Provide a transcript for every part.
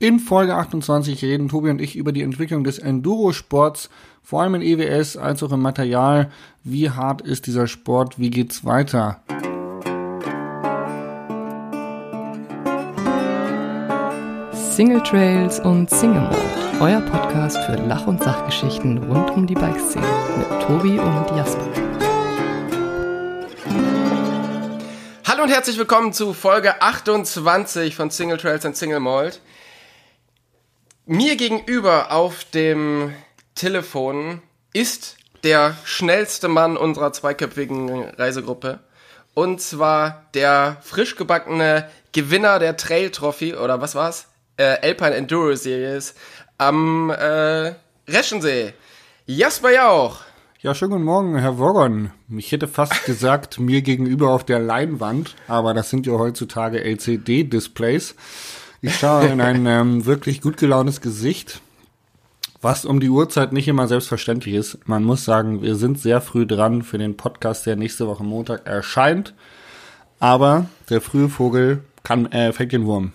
In Folge 28 reden Tobi und ich über die Entwicklung des Enduro-Sports, vor allem in EWS als auch im Material. Wie hart ist dieser Sport? Wie geht's weiter? Single Trails und Single Mode, euer Podcast für Lach- und Sachgeschichten rund um die Bikeszene mit Tobi und Jasper. Hallo und herzlich willkommen zu Folge 28 von Single Trails and Single Malt. Mir gegenüber auf dem Telefon ist der schnellste Mann unserer zweiköpfigen Reisegruppe. Und zwar der frisch gebackene Gewinner der Trail Trophy, oder was war's? Äh, Alpine Enduro Series am äh, Reschensee. Jasper Jauch. Ja, schönen guten Morgen, Herr Woggon. Ich hätte fast gesagt, mir gegenüber auf der Leinwand, aber das sind ja heutzutage LCD-Displays. Ich schaue in ein ähm, wirklich gut gelauntes Gesicht, was um die Uhrzeit nicht immer selbstverständlich ist. Man muss sagen, wir sind sehr früh dran für den Podcast, der nächste Woche Montag erscheint. Aber der frühe Vogel kann, äh, fängt den Wurm.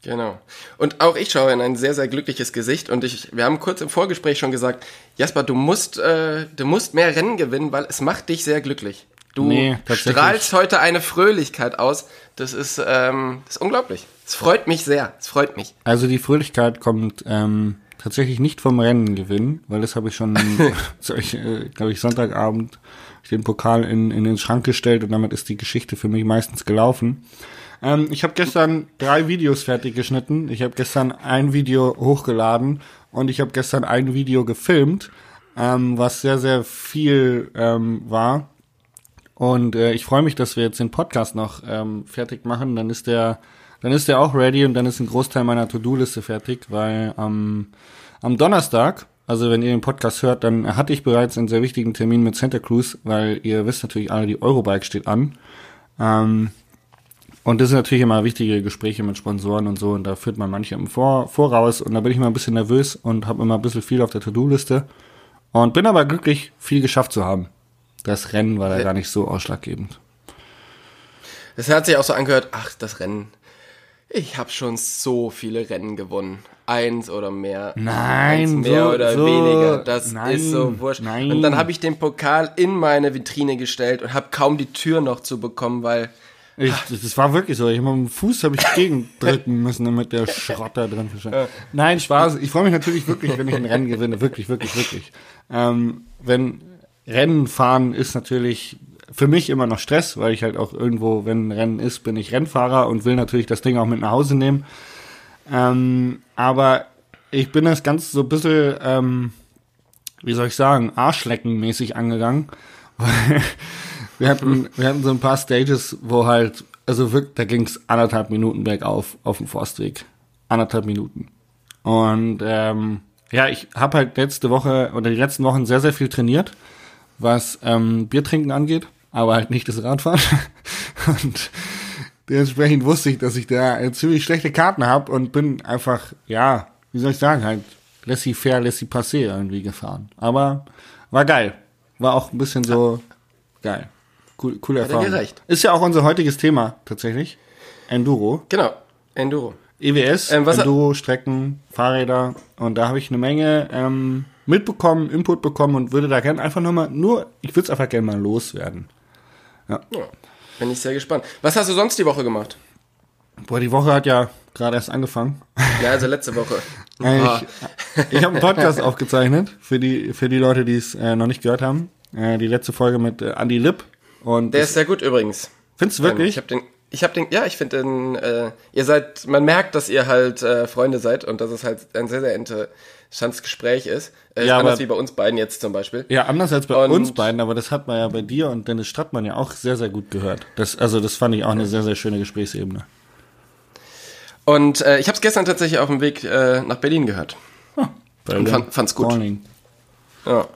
Genau. Und auch ich schaue in ein sehr, sehr glückliches Gesicht und ich, wir haben kurz im Vorgespräch schon gesagt, Jasper, du musst, äh, du musst mehr Rennen gewinnen, weil es macht dich sehr glücklich. Du Nee, strahlst heute eine Fröhlichkeit aus. Das ist, ähm, das ist unglaublich. Es freut mich sehr. Es freut mich. Also die Fröhlichkeit kommt ähm, tatsächlich nicht vom Rennen gewinnen, weil das habe ich schon, äh, glaube ich, Sonntagabend den Pokal in, in den Schrank gestellt und damit ist die Geschichte für mich meistens gelaufen. Ähm, ich habe gestern drei Videos fertig geschnitten. Ich habe gestern ein Video hochgeladen und ich habe gestern ein Video gefilmt, ähm, was sehr, sehr viel ähm, war. Und äh, ich freue mich, dass wir jetzt den Podcast noch ähm, fertig machen. Dann ist der, dann ist der auch ready und dann ist ein Großteil meiner To-Do-Liste fertig, weil am am Donnerstag, also wenn ihr den Podcast hört, dann hatte ich bereits einen sehr wichtigen Termin mit Santa Cruz, weil ihr wisst natürlich alle, die Eurobike steht an. Ähm, und das sind natürlich immer wichtige Gespräche mit Sponsoren und so und da führt man manche im Vor Voraus und da bin ich immer ein bisschen nervös und habe immer ein bisschen viel auf der To-Do-Liste und bin aber glücklich, viel geschafft zu haben. Das Rennen war da gar nicht so ausschlaggebend. Es hat sich auch so angehört, ach, das Rennen. Ich habe schon so viele Rennen gewonnen. Eins oder mehr. Nein, Eins mehr so- oder so- weniger. Das nein, ist so wurscht. nein. Und dann habe ich den Pokal in meine Vitrine gestellt und habe kaum die Tür noch zu bekommen, weil Ich, das war wirklich so. Ich mit dem Fuß habe ich gegendrücken müssen, damit der Schrott da drin verschwindet. Nein, Spaß. Ich freue mich natürlich wirklich, wenn ich ein Rennen gewinne. Wirklich, wirklich, wirklich. Ähm, wenn Rennen fahren ist natürlich für mich immer noch Stress, weil ich halt auch irgendwo, wenn ein Rennen ist, bin ich Rennfahrer und will natürlich das Ding auch mit nach Hause nehmen. Ähm, aber ich bin das ganz so ein bisschen, ähm, wie soll ich sagen, Arschleckenmäßig angegangen. Wir hatten, wir hatten so ein paar Stages, wo halt, also wirklich, da ging's anderthalb Minuten bergauf auf dem Forstweg. Anderthalb Minuten. Und ähm, ja, ich habe halt letzte Woche oder die letzten Wochen sehr, sehr viel trainiert, was ähm, Biertrinken angeht, aber halt nicht das Radfahren. Und dementsprechend wusste ich, dass ich da äh, ziemlich schlechte Karten habe und bin einfach, ja, wie soll ich sagen, halt laissez-faire, laissez-passer irgendwie gefahren. Aber war geil. War auch ein bisschen so geil. Cool, coole Hat er Erfahrung. gereicht. Ist ja auch unser heutiges Thema tatsächlich. Enduro. genau, Enduro. EWS, Ähm, Enduro, Strecken, Fahrräder. Und da habe ich eine Menge ähm, mitbekommen, Input bekommen und würde da gerne einfach nochmal, nur, ich würde es einfach gerne mal loswerden. Ja, bin ich sehr gespannt. Was hast du sonst die Woche gemacht? Boah, die Woche hat ja gerade erst angefangen. Ja, also letzte Woche. Ah, Ich, ich habe einen Podcast aufgezeichnet für die für die Leute, die es äh, noch nicht gehört haben. Äh, die letzte Folge mit äh, Andy Lipp. Und der ist sehr gut übrigens. findest du wirklich? Ich habe den, ich habe den, ja, ich finde den, äh, ihr seid, man merkt, dass ihr halt äh, Freunde seid und dass es halt ein sehr, sehr interessantes Gespräch ist. Äh, Ja, anders aber- wie bei uns beiden jetzt zum Beispiel. ja, anders als bei Und- uns beiden, aber das hat man ja bei dir und Dennis Strattmann ja auch sehr, sehr gut gehört. Das, also das fand ich auch eine sehr, sehr schöne Gesprächsebene. Und äh, ich habe es gestern tatsächlich auf dem Weg äh, nach Berlin gehört. Bei Und dem fand- fand's gut. Calling. Ja,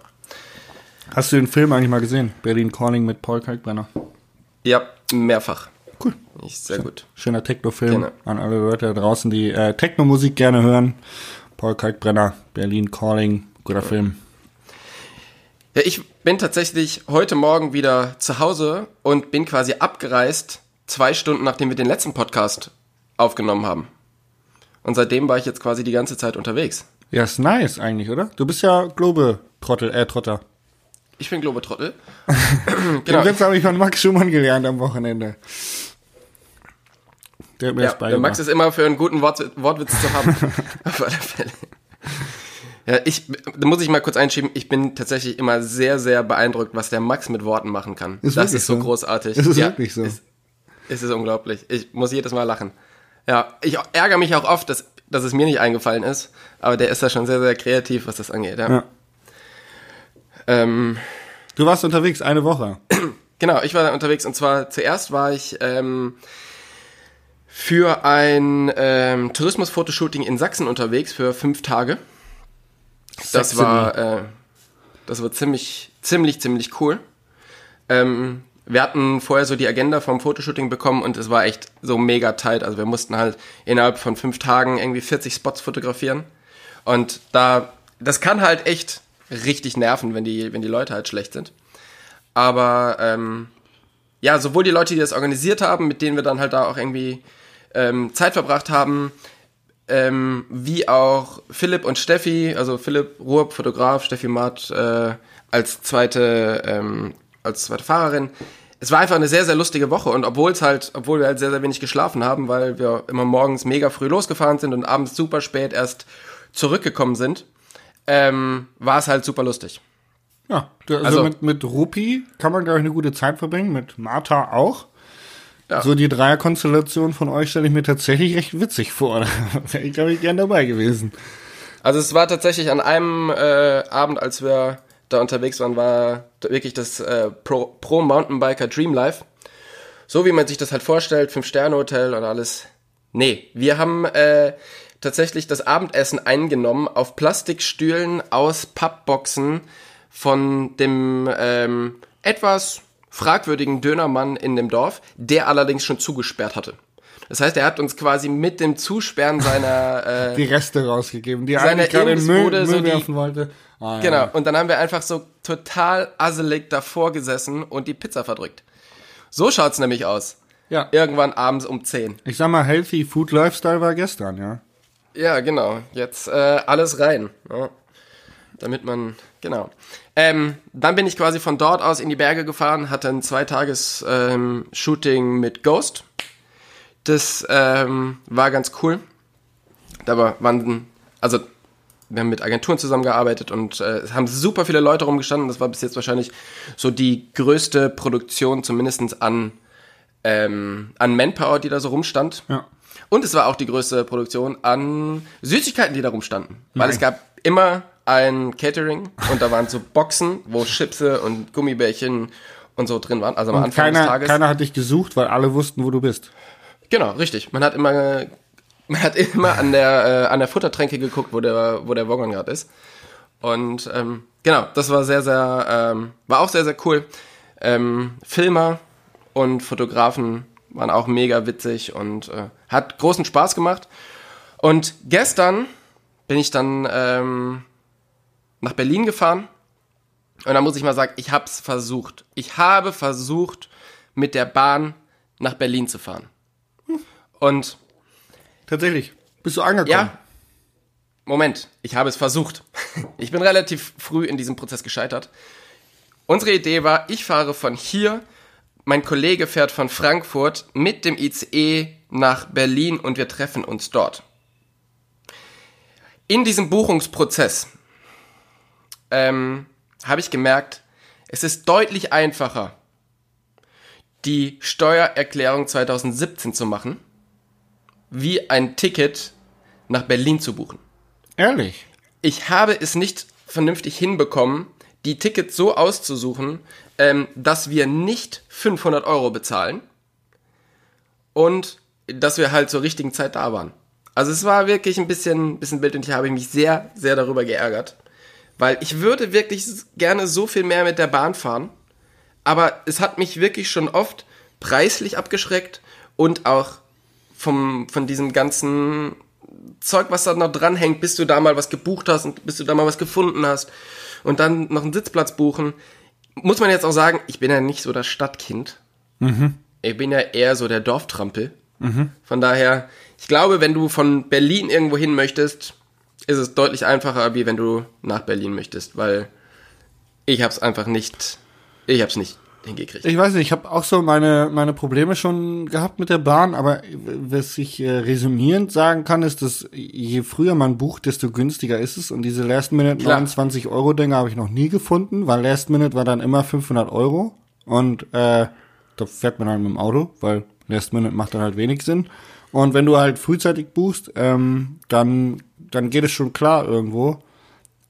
Hast du den Film eigentlich mal gesehen? Berlin Calling mit Paul Kalkbrenner. ja mehrfach. Ich, sehr gut. Schöner Techno-Film Genau. an alle Leute da draußen, die äh, Techno-Musik gerne hören. Paul Kalkbrenner, Berlin Calling, guter Film. Ja, ich bin tatsächlich heute Morgen wieder zu Hause und bin quasi abgereist, zwei Stunden nachdem wir den letzten Podcast aufgenommen haben. Und seitdem war ich jetzt quasi die ganze Zeit unterwegs. Ja, ist nice eigentlich, oder? Du bist ja Globe-Trottel, äh, Trotter. Ich bin Globetrottel. genau. Den Witz habe ich von Max Schumann gelernt am Wochenende. Der hat mir ja, das beigebracht. Max ist immer für einen guten Wort, Wortwitz zu haben. Auf alle Fälle. Ja, ich, da muss ich mal kurz einschieben, ich bin tatsächlich immer sehr, sehr beeindruckt, was der Max mit Worten machen kann. Ist das ist so, so großartig. Ist es ja, wirklich so? Ist, ist es unglaublich. Ich muss jedes Mal lachen. Ja, ich ärgere mich auch oft, dass, dass es mir nicht eingefallen ist, aber der ist da schon sehr, sehr kreativ, was das angeht. Ja. ja. Ähm, du warst unterwegs eine Woche. Genau, ich war unterwegs und zwar zuerst war ich ähm, für ein ähm, Tourismusfotoshooting in Sachsen unterwegs für fünf Tage. Das war, äh, das war ziemlich, ziemlich, ziemlich cool. Ähm, wir hatten vorher so die Agenda vom Fotoshooting bekommen und es war echt so mega tight. Also wir mussten halt innerhalb von fünf Tagen irgendwie 40 Spots fotografieren. Und da, das kann halt echt richtig nerven, wenn die, wenn die Leute halt schlecht sind. Aber ähm, ja, sowohl die Leute, die das organisiert haben, mit denen wir dann halt da auch irgendwie ähm, Zeit verbracht haben, ähm, wie auch Philipp und Steffi, also Philipp Ruhr, Fotograf, Steffi Matt äh, als zweite ähm, als zweite Fahrerin. Es war einfach eine sehr sehr lustige Woche und obwohl es halt, obwohl wir halt sehr sehr wenig geschlafen haben, weil wir immer morgens mega früh losgefahren sind und abends super spät erst zurückgekommen sind, ähm, war es halt super lustig. Ja, also, also mit, mit Rupi kann man, glaube ich, eine gute Zeit verbringen, mit Martha auch. Ja. So die Dreierkonstellation von euch stelle ich mir tatsächlich recht witzig vor. Da wäre ich, glaube ich, gern dabei gewesen. Also es war tatsächlich an einem äh, Abend, als wir da unterwegs waren, war wirklich das äh, Pro, Pro Mountainbiker Dream Life. So wie man sich das halt vorstellt, Fünf-Sterne-Hotel und alles. Nee, wir haben äh, tatsächlich das Abendessen eingenommen auf Plastikstühlen aus Pappboxen von dem ähm, etwas fragwürdigen Dönermann in dem Dorf, der allerdings schon zugesperrt hatte. Das heißt, er hat uns quasi mit dem Zusperren seiner äh, die Reste rausgegeben, die eigentlich gerade in Müll, Müll so werfen die, wollte. Ah, genau. Ja. Und dann haben wir einfach so total asselig davor gesessen und die Pizza verdrückt. So schaut's nämlich aus. Ja. Irgendwann abends um 10. Ich sag mal, Healthy Food Lifestyle war gestern, ja. Ja, genau. Jetzt äh, alles rein. Ja. Damit man, genau. Ähm, dann bin ich quasi von dort aus in die Berge gefahren, hatte ein zweitages ähm, mit Ghost. Das ähm, war ganz cool. Da waren, also wir haben mit Agenturen zusammengearbeitet und äh, es haben super viele Leute rumgestanden. Das war bis jetzt wahrscheinlich so die größte Produktion, zumindest an, ähm, an Manpower, die da so rumstand. Ja. Und es war auch die größte Produktion an Süßigkeiten, die da rumstanden. Weil Nein. es gab immer ein Catering und da waren so Boxen, wo Chipse und Gummibärchen und so drin waren. Also am und Anfang keiner, des Tages. Keiner hat dich gesucht, weil alle wussten, wo du bist. Genau, richtig. Man hat immer, man hat immer an der, äh, an der Futtertränke geguckt, wo der, wo der Woggon gerade ist. Und ähm, genau, das war sehr, sehr, ähm, war auch sehr, sehr cool. Ähm, Filmer und Fotografen waren auch mega witzig und äh, hat großen Spaß gemacht. Und gestern bin ich dann ähm, nach Berlin gefahren. Und da muss ich mal sagen, ich habe es versucht. Ich habe versucht, mit der Bahn nach Berlin zu fahren. Und tatsächlich, bist du angekommen? Ja. Moment, ich habe es versucht. Ich bin relativ früh in diesem Prozess gescheitert. Unsere Idee war, ich fahre von hier, mein Kollege fährt von Frankfurt mit dem ICE nach Berlin und wir treffen uns dort. In diesem Buchungsprozess ähm, habe ich gemerkt, es ist deutlich einfacher, die Steuererklärung 2017 zu machen, wie ein Ticket nach Berlin zu buchen. Ehrlich? Ich habe es nicht vernünftig hinbekommen, die Tickets so auszusuchen, ähm, dass wir nicht 500 Euro bezahlen und dass wir halt zur richtigen Zeit da waren. Also es war wirklich ein bisschen, bisschen Bild und ich habe mich sehr, sehr darüber geärgert. Weil ich würde wirklich gerne so viel mehr mit der Bahn fahren. Aber es hat mich wirklich schon oft preislich abgeschreckt und auch vom, von diesem ganzen Zeug, was da noch dranhängt, bis du da mal was gebucht hast und bis du da mal was gefunden hast und dann noch einen Sitzplatz buchen. Muss man jetzt auch sagen, ich bin ja nicht so das Stadtkind. Mhm. Ich bin ja eher so der Dorftrampel. Mhm. Von daher, ich glaube, wenn du von Berlin irgendwo hin möchtest, ist es deutlich einfacher, wie wenn du nach Berlin möchtest, weil ich hab's einfach nicht, ich hab's nicht hingekriegt. Ich weiß nicht, ich habe auch so meine, meine Probleme schon gehabt mit der Bahn, aber was ich äh, resümierend sagen kann, ist, dass je früher man bucht, desto günstiger ist es. Und diese Last Minute 29 Euro Dinger habe ich noch nie gefunden, weil Last Minute war dann immer 500 Euro. Und äh, da fährt man halt mit dem Auto, weil Last Minute macht dann halt wenig Sinn. Und wenn du halt frühzeitig buchst, ähm, dann, dann geht es schon klar irgendwo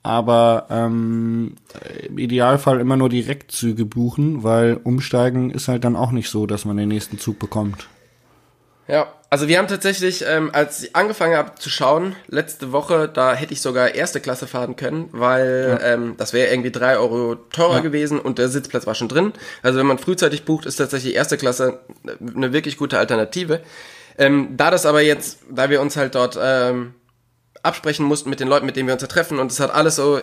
aber ähm, im Idealfall immer nur Direktzüge buchen, weil umsteigen ist halt dann auch nicht so, dass man den nächsten Zug bekommt. Ja, also wir haben tatsächlich, ähm, als ich angefangen habe zu schauen, letzte Woche, da hätte ich sogar erste Klasse fahren können, weil ja. ähm, das wäre irgendwie drei Euro teurer ja. gewesen und der Sitzplatz war schon drin. Also wenn man frühzeitig bucht, ist tatsächlich erste Klasse eine wirklich gute Alternative. Ähm, da das aber jetzt, da wir uns halt dort ähm, absprechen mussten mit den Leuten, mit denen wir uns treffen und es hat alles so,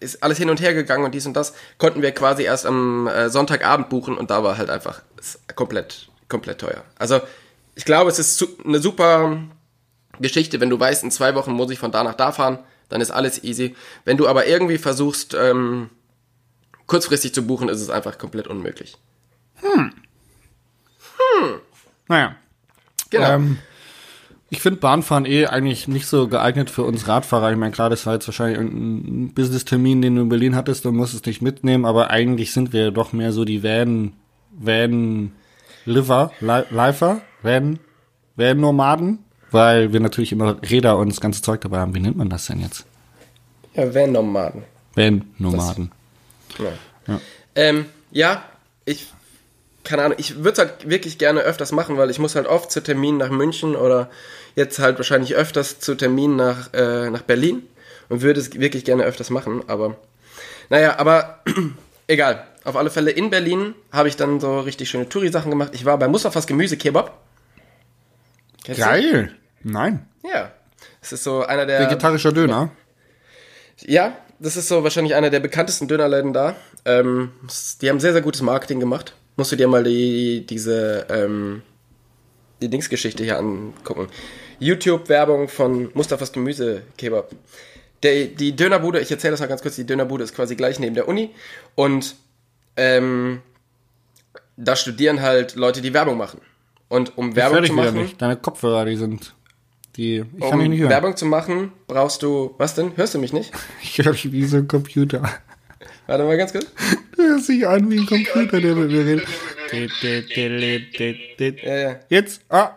ist alles hin und her gegangen und dies und das, konnten wir quasi erst am äh, Sonntagabend buchen und da war halt einfach komplett, komplett teuer. Also ich glaube, es ist eine super Geschichte, wenn du weißt, in zwei Wochen muss ich von da nach da fahren, dann ist alles easy. Wenn du aber irgendwie versuchst, ähm, kurzfristig zu buchen, ist es einfach komplett unmöglich. Hm. Hm. Naja. Genau. Ähm, ich finde Bahnfahren eh eigentlich nicht so geeignet für uns Radfahrer. Ich meine, klar, das war jetzt wahrscheinlich irgendein Business-Termin, den du in Berlin hattest, du es nicht mitnehmen, aber eigentlich sind wir doch mehr so die Van, Van Liver, Lifer, Van, Van Nomaden, weil wir natürlich immer Räder und das ganze Zeug dabei haben. Wie nennt man das denn jetzt? Ja, Van Nomaden. Van Nomaden. Das, ja. Ja. Ähm, ja, ich keine Ahnung, ich würde es halt wirklich gerne öfters machen, weil ich muss halt oft zu Terminen nach München oder jetzt halt wahrscheinlich öfters zu Terminen nach, äh, nach Berlin und würde es wirklich gerne öfters machen, aber naja, aber egal. Auf alle Fälle in Berlin habe ich dann so richtig schöne Touri-Sachen gemacht. Ich war bei Mustafas Gemüse-Kebab. Geil. Du? Nein. Ja. Das ist so einer der. Vegetarischer Döner. Ja, das ist so wahrscheinlich einer der bekanntesten Dönerläden da. Ähm, die haben sehr, sehr gutes Marketing gemacht musst du dir mal die, diese, ähm, die Dingsgeschichte hier angucken. YouTube-Werbung von Mustafas Gemüse-Kebab. Der, die Dönerbude, ich erzähle das mal ganz kurz, die Dönerbude ist quasi gleich neben der Uni und ähm, da studieren halt Leute, die Werbung machen. Und um Werbung zu machen. Nicht. Deine Kopfhörer, die sind. Die, ich um kann mich nicht hören. Werbung zu machen, brauchst du. Was denn? Hörst du mich nicht? Ich höre dich wie so ein Computer. Warte mal ganz kurz. Hört sich an wie ein Computer, der mit mir redet. Ja, ja. Jetzt, ah,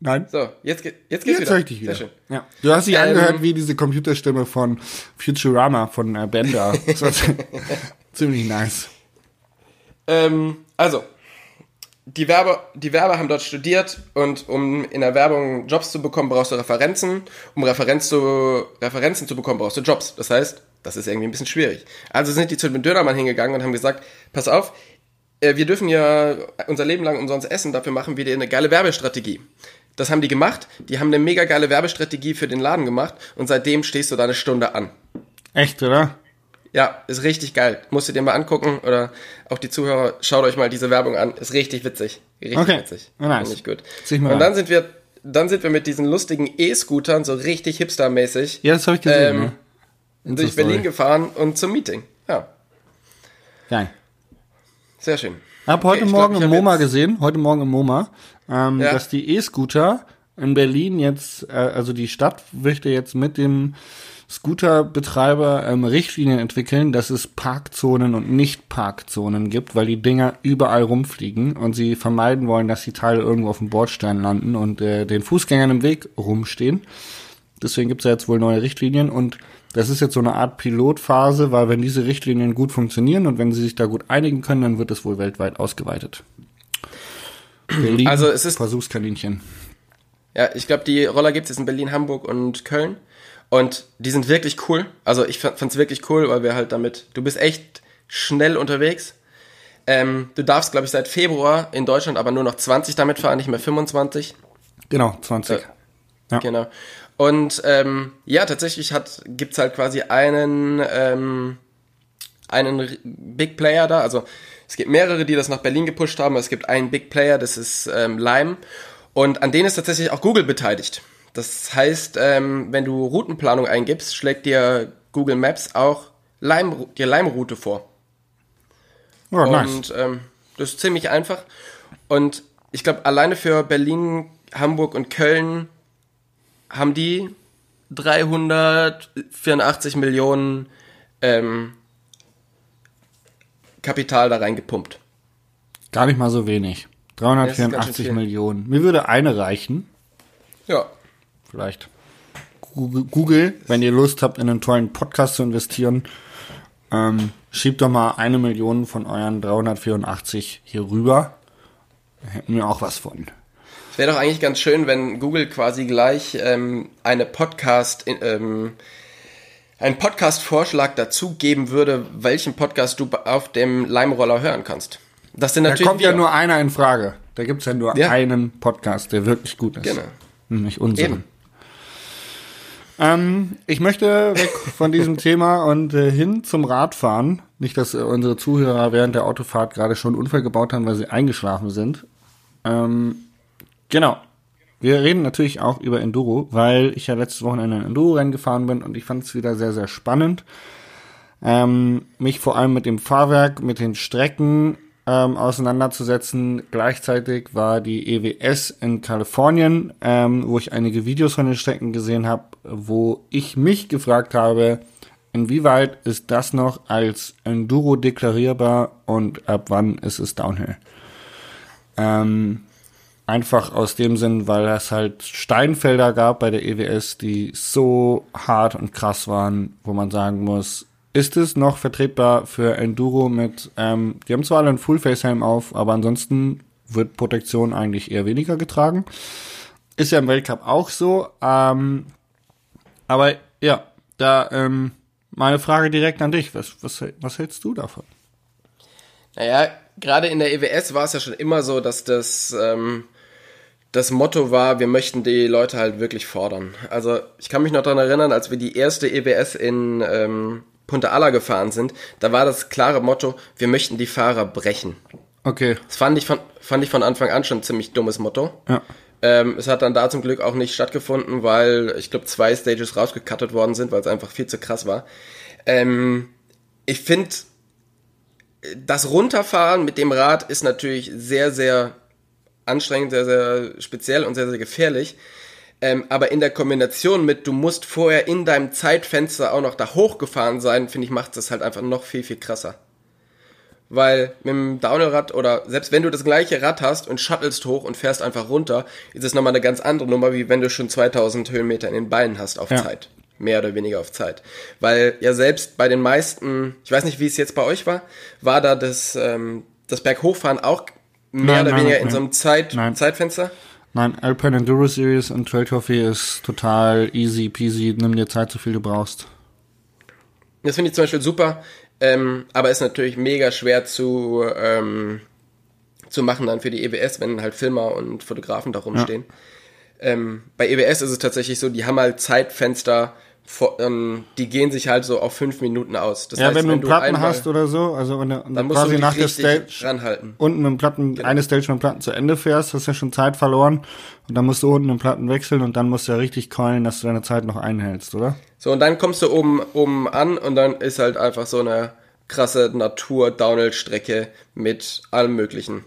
nein. So, jetzt, jetzt geht's jetzt wieder. Ich dich wieder. Ja. Du hast dich ähm, angehört wie diese Computerstimme von Futurama, von äh, Bender. ziemlich nice. Ähm, also, die Werber, die Werber haben dort studiert und um in der Werbung Jobs zu bekommen, brauchst du Referenzen. Um Referenz zu, Referenzen zu bekommen, brauchst du Jobs. Das heißt, das ist irgendwie ein bisschen schwierig. Also sind die zu dem Dönermann hingegangen und haben gesagt, pass auf, äh, wir dürfen ja unser Leben lang umsonst essen, dafür machen wir dir eine geile Werbestrategie. Das haben die gemacht, die haben eine mega geile Werbestrategie für den Laden gemacht und seitdem stehst du da eine Stunde an. Echt, oder? Ja, ist richtig geil. Musst du dir mal angucken oder auch die Zuhörer, schaut euch mal diese Werbung an. Ist richtig witzig. Richtig okay. witzig. Nice. Finde ich gut. Und dann sind wir, dann sind wir mit diesen lustigen E-Scootern so richtig hipstermäßig. Ja, das habe ich gesehen. Ähm, ne? Durch Berlin gefahren und zum Meeting. Ja. Geil. Sehr schön. Ich habe heute okay, Morgen glaub, im MoMA gesehen, heute Morgen im MoMA, ähm, ja. dass die E-Scooter in Berlin jetzt, äh, also die Stadt möchte jetzt mit dem Scooterbetreiber ähm, Richtlinien entwickeln, dass es Parkzonen und Nicht-Parkzonen gibt, weil die Dinger überall rumfliegen und sie vermeiden wollen, dass die Teile irgendwo auf dem Bordstein landen und äh, den Fußgängern im Weg rumstehen. Deswegen gibt es ja jetzt wohl neue Richtlinien und das ist jetzt so eine Art Pilotphase, weil wenn diese Richtlinien gut funktionieren und wenn sie sich da gut einigen können, dann wird es wohl weltweit ausgeweitet. Berlin, also es ist Versuchskaninchen. Ja, ich glaube, die Roller gibt es jetzt in Berlin, Hamburg und Köln. Und die sind wirklich cool. Also ich fand es wirklich cool, weil wir halt damit, du bist echt schnell unterwegs. Ähm, du darfst, glaube ich, seit Februar in Deutschland aber nur noch 20 damit fahren, nicht mehr 25. Genau, 20. Äh, ja. Genau. Und ähm, ja, tatsächlich hat gibt's halt quasi einen ähm, einen Big Player da. Also es gibt mehrere, die das nach Berlin gepusht haben. Es gibt einen Big Player, das ist ähm, Lime. Und an denen ist tatsächlich auch Google beteiligt. Das heißt, ähm, wenn du Routenplanung eingibst, schlägt dir Google Maps auch Leim, die Leimroute vor. Oh, nice. Und ähm, das ist ziemlich einfach. Und ich glaube, alleine für Berlin, Hamburg und Köln haben die 384 Millionen ähm, Kapital da reingepumpt. Gar nicht mal so wenig. Ja, das ist ganz 384 schön viel. Millionen. Mir würde eine reichen. Ja. Vielleicht. Google, wenn ihr Lust habt, in einen tollen Podcast zu investieren, ähm, schiebt doch mal eine Million von euren 384 hier rüber. Hätten wir auch was von. Es wäre doch eigentlich ganz schön, wenn Google quasi gleich ähm, eine Podcast, ähm, einen Podcast-Vorschlag dazu geben würde, welchen Podcast du auf dem Leimroller hören kannst. Das sind Da natürlich kommt ja nur einer in Frage. Da gibt's ja nur Ja. einen Podcast, der wirklich gut ist. Genau. Nämlich unseren. Ähm, ich möchte weg von diesem Thema und äh, hin zum Radfahren. Nicht, dass äh, unsere Zuhörer während der Autofahrt gerade schon einen Unfall gebaut haben, weil sie eingeschlafen sind. Ähm, genau. Wir reden natürlich auch über Enduro, weil ich ja letztes Wochenende ein Enduro-Rennen gefahren bin und ich fand es wieder sehr, sehr spannend. Ähm, mich vor allem mit dem Fahrwerk, mit den Strecken ähm, auseinanderzusetzen. Gleichzeitig war die EWS in Kalifornien, ähm, wo ich einige Videos von den Strecken gesehen habe, wo ich mich gefragt habe, inwieweit ist das noch als Enduro deklarierbar und ab wann ist es Downhill? Ähm, einfach aus dem Sinn, weil es halt Steinfelder gab bei der EWS, die so hart und krass waren, wo man sagen muss, ist es noch vertretbar für Enduro mit, ähm, die haben zwar alle einen Full-Face-Helm auf, aber ansonsten wird Protektion eigentlich eher weniger getragen. Ist ja im Weltcup auch so. Ähm, aber ja, da ähm, meine Frage direkt an dich. Was, was, was hältst du davon? Naja, gerade in der EWS war es ja schon immer so, dass das ähm, das Motto war, wir möchten die Leute halt wirklich fordern. Also ich kann mich noch daran erinnern, als wir die erste EWS in ähm, Punta Ala gefahren sind, da war das klare Motto, wir möchten die Fahrer brechen. Okay. Das fand ich von, fand ich von Anfang an schon ein ziemlich dummes Motto. Ja. Ähm, es hat dann da zum Glück auch nicht stattgefunden, weil ich glaube zwei Stages rausgecuttet worden sind, weil es einfach viel zu krass war. Ähm, ich finde, das Runterfahren mit dem Rad ist natürlich sehr, sehr anstrengend, sehr, sehr speziell und sehr, sehr gefährlich. Ähm, aber in der Kombination mit, du musst vorher in deinem Zeitfenster auch noch da hochgefahren sein, finde ich, macht das halt einfach noch viel, viel krasser. Weil mit dem Downhill-Rad oder selbst wenn du das gleiche Rad hast und shuttelst hoch und fährst einfach runter, ist es nochmal eine ganz andere Nummer, wie wenn du schon 2000 Höhenmeter in den Beinen hast auf Ja. Zeit. Mehr oder weniger auf Zeit. Weil ja selbst bei den meisten, ich weiß nicht, wie es jetzt bei euch war, war da das, ähm, das Berghochfahren auch mehr Nein, oder nein, weniger nein. in so einem Zeit, Nein. Zeitfenster? Nein, Alpine Enduro Series und Trail Trophy ist total easy peasy. Nimm dir Zeit, so viel du brauchst. Das finde ich zum Beispiel super, ähm, aber ist natürlich mega schwer zu, ähm, zu machen dann für die EWS, wenn halt Filmer und Fotografen da rumstehen. Ähm, bei EWS ist es tatsächlich so, die haben halt Zeitfenster, die gehen sich halt so auf fünf Minuten aus. Das Ja, wenn du einen Platten hast oder so, also wenn du dann musst du quasi dich nach der Stage ranhalten. unten mit dem Platten, eine Stage mit dem Platten zu Ende fährst, hast du ja schon Zeit verloren und dann musst du unten den Platten wechseln und dann musst du ja richtig keulen, dass du deine Zeit noch einhältst, oder? So, und dann kommst du oben, oben an und dann ist halt einfach so eine krasse Natur-Downhill-Strecke mit allem Möglichen.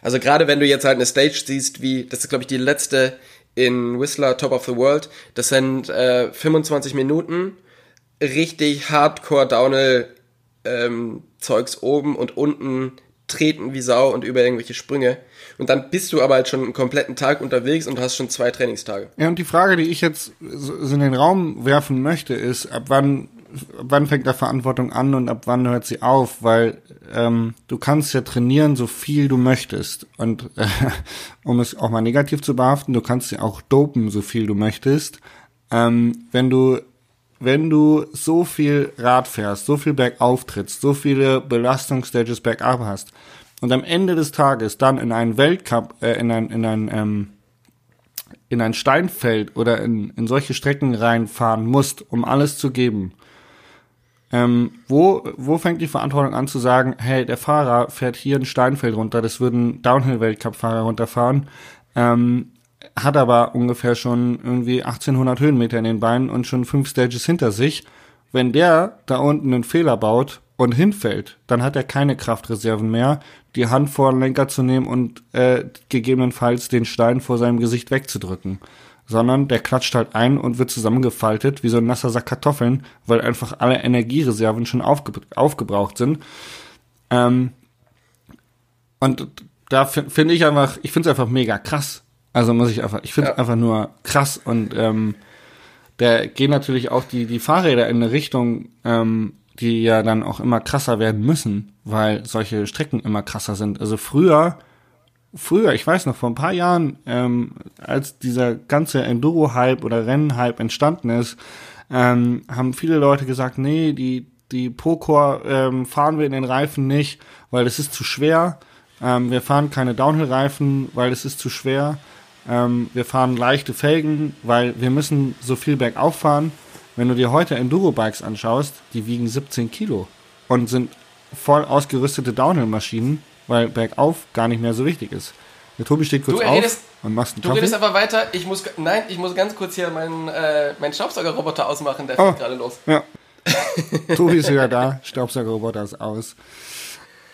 Also gerade wenn du jetzt halt eine Stage siehst, wie, das ist glaube ich die letzte in Whistler, Top of the World, das sind äh, 25 Minuten richtig Hardcore Downhill ähm, Zeugs oben und unten treten wie Sau und über irgendwelche Sprünge. Und dann bist du aber halt schon einen kompletten Tag unterwegs und hast schon zwei Trainingstage. Ja, und die Frage, die ich jetzt in den Raum werfen möchte, ist, ab wann, wann fängt da Verantwortung an und ab wann hört sie auf? Weil ähm, du kannst ja trainieren, so viel du möchtest. Und äh, um es auch mal negativ zu behaften, du kannst ja auch dopen, so viel du möchtest. Ähm, wenn du wenn du so viel Rad fährst, so viel bergauf trittst, so viele Belastungsstages bergab hast und am Ende des Tages dann in einen Weltcup, äh, in ein, in ein ähm, in ein Steinfeld oder in, in solche Strecken reinfahren musst, um alles zu geben, ähm, wo, wo fängt die Verantwortung an zu sagen, hey, der Fahrer fährt hier ein Steinfeld runter, das würden Downhill-Weltcup-Fahrer runterfahren, ähm, hat aber ungefähr schon irgendwie 1800 Höhenmeter in den Beinen und schon fünf Stages hinter sich. Wenn der da unten einen Fehler baut und hinfällt, dann hat er keine Kraftreserven mehr, die Hand vor den Lenker zu nehmen und äh, gegebenenfalls den Stein vor seinem Gesicht wegzudrücken. Sondern der klatscht halt ein und wird zusammengefaltet wie so ein nasser Sack Kartoffeln, weil einfach alle Energiereserven schon aufge aufgebraucht sind. Ähm, und da finde ich einfach, ich finde es einfach mega krass. Also muss ich einfach, ich finde es ja. einfach nur krass und ähm, da gehen natürlich auch die, die Fahrräder in eine Richtung, ähm, die ja dann auch immer krasser werden müssen, weil solche Strecken immer krasser sind. Also früher, früher, ich weiß noch, vor ein paar Jahren, ähm, als dieser ganze Enduro-Hype oder Rennen-Hype entstanden ist, ähm, haben viele Leute gesagt, nee, die, die Procor ähm, fahren wir in den Reifen nicht, weil es ist zu schwer. Ähm, wir fahren keine Downhill-Reifen, weil es ist zu schwer. Ähm, wir fahren leichte Felgen, weil wir müssen so viel bergauf fahren. Wenn du dir heute Enduro-Bikes anschaust, die wiegen 17 Kilo und sind voll ausgerüstete Downhill-Maschinen, weil bergauf gar nicht mehr so wichtig ist. Der Tobi steht kurz du auf und machst einen Du redest aber weiter. Ich muss, nein, ich muss ganz kurz hier meinen, äh, meinen Staubsaugerroboter ausmachen. Der oh, fliegt gerade los. Ja. Tobi ist wieder da. Staubsaugerroboter ist aus.